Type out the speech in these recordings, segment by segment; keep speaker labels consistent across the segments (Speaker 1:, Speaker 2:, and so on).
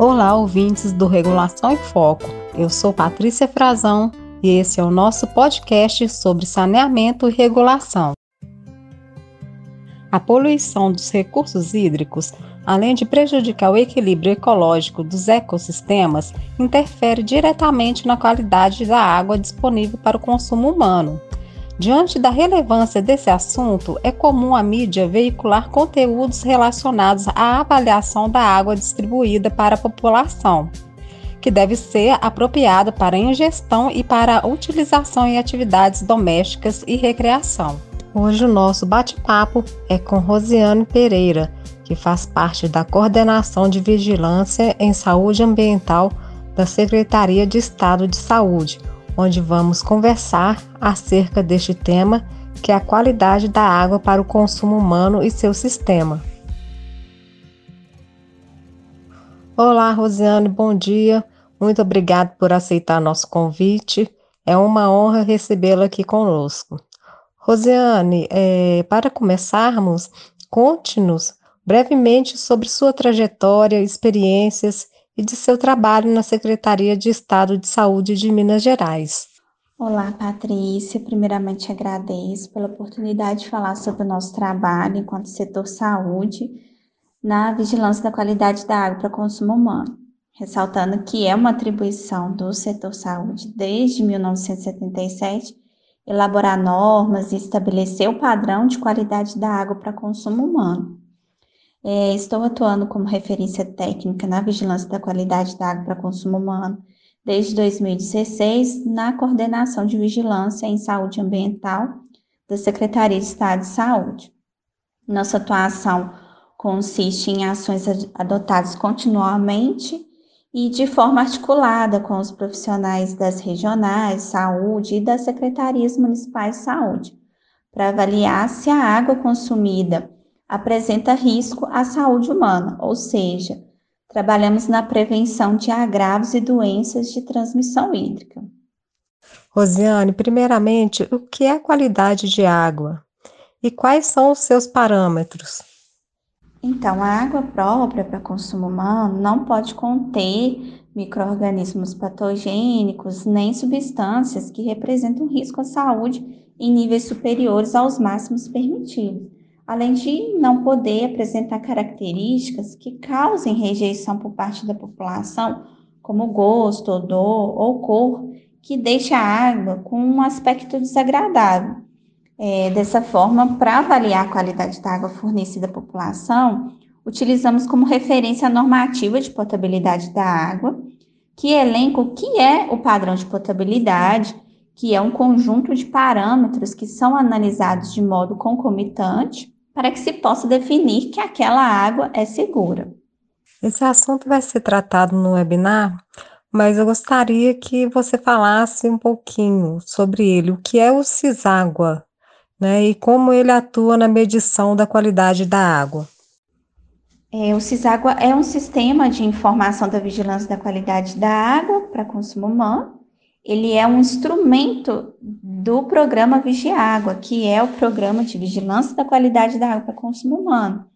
Speaker 1: Olá, ouvintes do Regulação em Foco. Eu sou Patrícia Frazão e esse é o nosso podcast sobre saneamento e regulação. A poluição dos recursos hídricos, além de prejudicar o equilíbrio ecológico dos ecossistemas, interfere diretamente na qualidade da água disponível para o consumo humano. Diante da relevância desse assunto, é comum a mídia veicular conteúdos relacionados à avaliação da água distribuída para a população, que deve ser apropriada para ingestão e para utilização em atividades domésticas e recreação. Hoje o nosso bate-papo é com Rosiane Pereira, que faz parte da Coordenação de Vigilância em Saúde Ambiental da Secretaria de Estado de Saúde onde vamos conversar acerca deste tema, que é a qualidade da água para o consumo humano e seu sistema. Olá, Rosiane, bom dia. Muito obrigado por aceitar nosso convite. É uma honra recebê-la aqui conosco. Rosiane, é, para começarmos, conte-nos brevemente sobre sua trajetória, experiências e de seu trabalho na Secretaria de Estado de Saúde de Minas Gerais.
Speaker 2: Olá, Patrícia. Primeiramente, agradeço pela oportunidade de falar sobre o nosso trabalho enquanto setor saúde na vigilância da qualidade da água para consumo humano, ressaltando que é uma atribuição do setor saúde desde 1977 elaborar normas e estabelecer o padrão de qualidade da água para consumo humano. É, estou atuando como referência técnica na vigilância da qualidade da água para consumo humano desde 2016 na coordenação de vigilância em saúde ambiental da Secretaria de Estado de Saúde. Nossa atuação consiste em ações adotadas continuamente e de forma articulada com os profissionais das regionais de saúde e das secretarias municipais de saúde, para avaliar se a água consumida apresenta risco à saúde humana, ou seja, trabalhamos na prevenção de agravos e doenças de transmissão hídrica.
Speaker 1: Rosiane, primeiramente, o que é qualidade de água e quais são os seus parâmetros?
Speaker 2: Então, a água própria para consumo humano não pode conter microorganismos patogênicos nem substâncias que representam risco à saúde em níveis superiores aos máximos permitidos além de não poder apresentar características que causem rejeição por parte da população, como gosto, odor ou cor, que deixa a água com um aspecto desagradável. É, dessa forma, para avaliar a qualidade da água fornecida à população, utilizamos como referência a normativa de potabilidade da água, que elenca o que é o padrão de potabilidade, que é um conjunto de parâmetros que são analisados de modo concomitante para que se possa definir que aquela água é segura.
Speaker 1: Esse assunto vai ser tratado no webinar, mas eu gostaria que você falasse um pouquinho sobre ele, o que é o CISÁGUA, né, e como ele atua na medição da qualidade da água.
Speaker 2: É, o CISÁGUA é um sistema de informação da vigilância da qualidade da água para consumo humano ele é um instrumento do programa Vigia Água, que é o programa de vigilância da qualidade da água para consumo humano,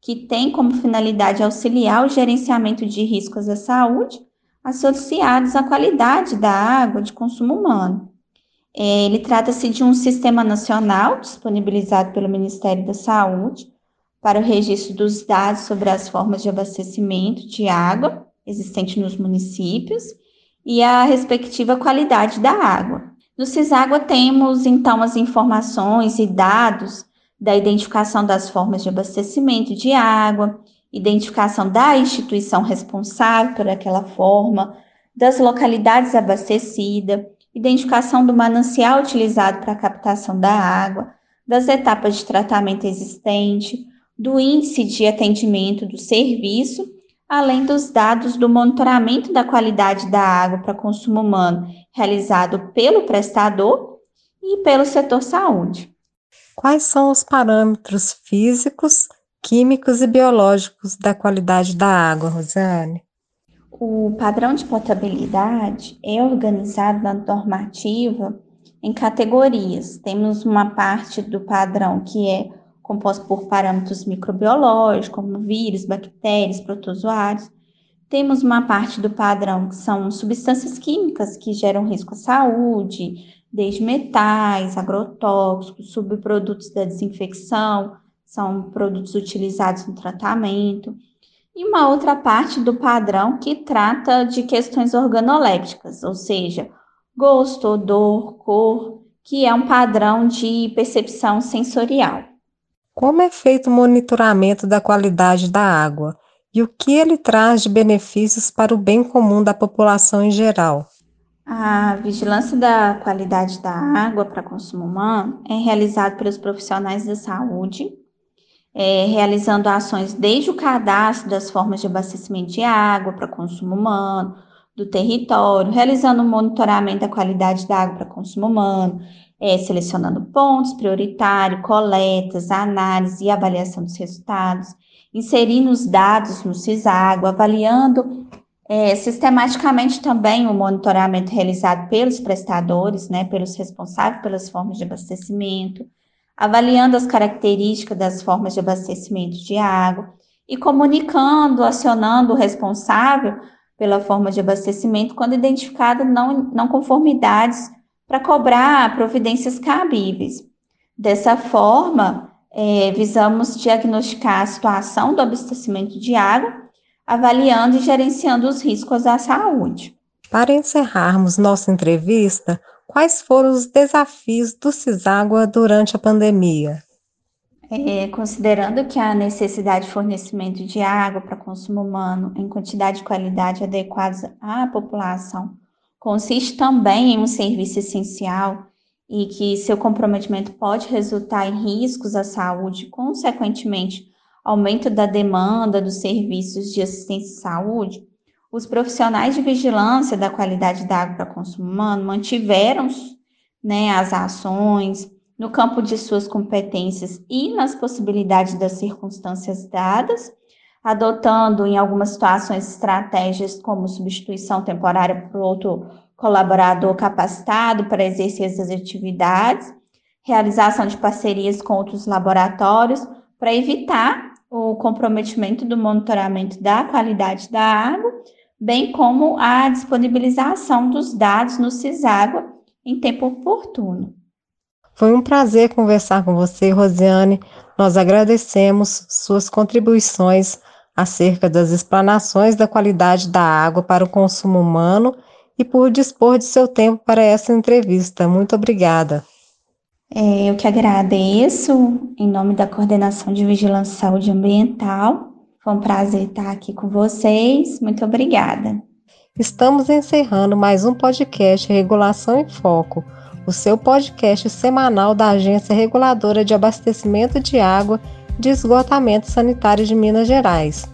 Speaker 2: que tem como finalidade auxiliar o gerenciamento de riscos à saúde associados à qualidade da água de consumo humano. É, ele trata-se de um sistema nacional disponibilizado pelo Ministério da Saúde para o registro dos dados sobre as formas de abastecimento de água existentes nos municípios e a respectiva qualidade da água. No CISÁGUA temos então as informações e dados da identificação das formas de abastecimento de água, identificação da instituição responsável por aquela forma, das localidades abastecidas, identificação do manancial utilizado para a captação da água, das etapas de tratamento existente, do índice de atendimento do serviço além dos dados do monitoramento da qualidade da água para consumo humano, realizado pelo prestador e pelo setor saúde.
Speaker 1: Quais são os parâmetros físicos, químicos e biológicos da qualidade da água, Rosane?
Speaker 2: O padrão de potabilidade é organizado na normativa em categorias. Temos uma parte do padrão que é composto por parâmetros microbiológicos, como vírus, bactérias, protozoários. Temos uma parte do padrão que são substâncias químicas que geram risco à saúde, desde metais, agrotóxicos, subprodutos da desinfecção, são produtos utilizados no tratamento. E uma outra parte do padrão que trata de questões organolépticas, ou seja, gosto, odor, cor, que é um padrão de percepção sensorial.
Speaker 1: Como é feito o monitoramento da qualidade da água e o que ele traz de benefícios para o bem comum da população em geral?
Speaker 2: A vigilância da qualidade da água para consumo humano é realizada pelos profissionais da saúde, é, realizando ações desde o cadastro das formas de abastecimento de água para consumo humano, do território, realizando o monitoramento da qualidade da água para consumo humano, é, selecionando pontos prioritários, coletas, análise e avaliação dos resultados, inserindo os dados no CISÁGUA, avaliando é, sistematicamente também o monitoramento realizado pelos prestadores, né, pelos responsáveis pelas formas de abastecimento, avaliando as características das formas de abastecimento de água e comunicando, acionando o responsável pela forma de abastecimento quando identificado não, não conformidades para cobrar providências cabíveis. Dessa forma, é, visamos diagnosticar a situação do abastecimento de água, avaliando e gerenciando os riscos à saúde.
Speaker 1: Para encerrarmos nossa entrevista, Quais foram os desafios do Ciságua durante a pandemia?
Speaker 2: É, considerando que a necessidade de fornecimento de água para consumo humano em quantidade e qualidade adequadas à população consiste também em um serviço essencial e que seu comprometimento pode resultar em riscos à saúde, consequentemente, aumento da demanda dos serviços de assistência à saúde, os profissionais de vigilância da qualidade da água para consumo humano mantiveram né, as ações no campo de suas competências e nas possibilidades das circunstâncias dadas, adotando em algumas situações estratégias como substituição temporária por outro colaborador capacitado para exercer essas atividades, realização de parcerias com outros laboratórios para evitar o comprometimento do monitoramento da qualidade da água bem como a disponibilização dos dados no CISÁGUA em tempo oportuno.
Speaker 1: Foi um prazer conversar com você, Rosiane. Nós agradecemos suas contribuições acerca das explanações da qualidade da água para o consumo humano e por dispor de seu tempo para essa entrevista. Muito obrigada.
Speaker 2: É, eu que agradeço, em nome da Coordenação de Vigilância e Saúde Ambiental, foi um prazer estar aqui com vocês. Muito obrigada.
Speaker 1: Estamos encerrando mais um podcast Regulação em Foco, o seu podcast semanal da Agência Reguladora de Abastecimento de Água de Esgotamento Sanitário de Minas Gerais.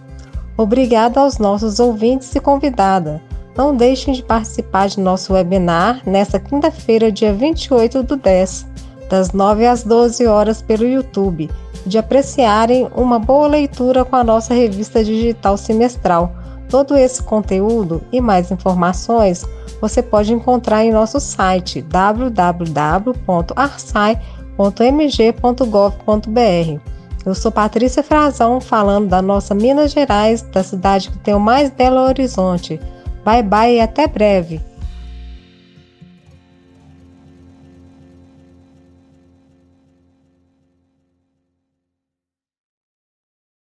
Speaker 1: Obrigada aos nossos ouvintes e convidada. Não deixem de participar de nosso webinar nesta quinta-feira, dia 28 do 10, das 9 às 12 horas pelo YouTube de apreciarem uma boa leitura com a nossa revista digital semestral. Todo esse conteúdo e mais informações você pode encontrar em nosso site www.arsai.mg.gov.br. Eu sou Patrícia Frazão, falando da nossa Minas Gerais, da cidade que tem o mais belo horizonte. Bye bye e até breve!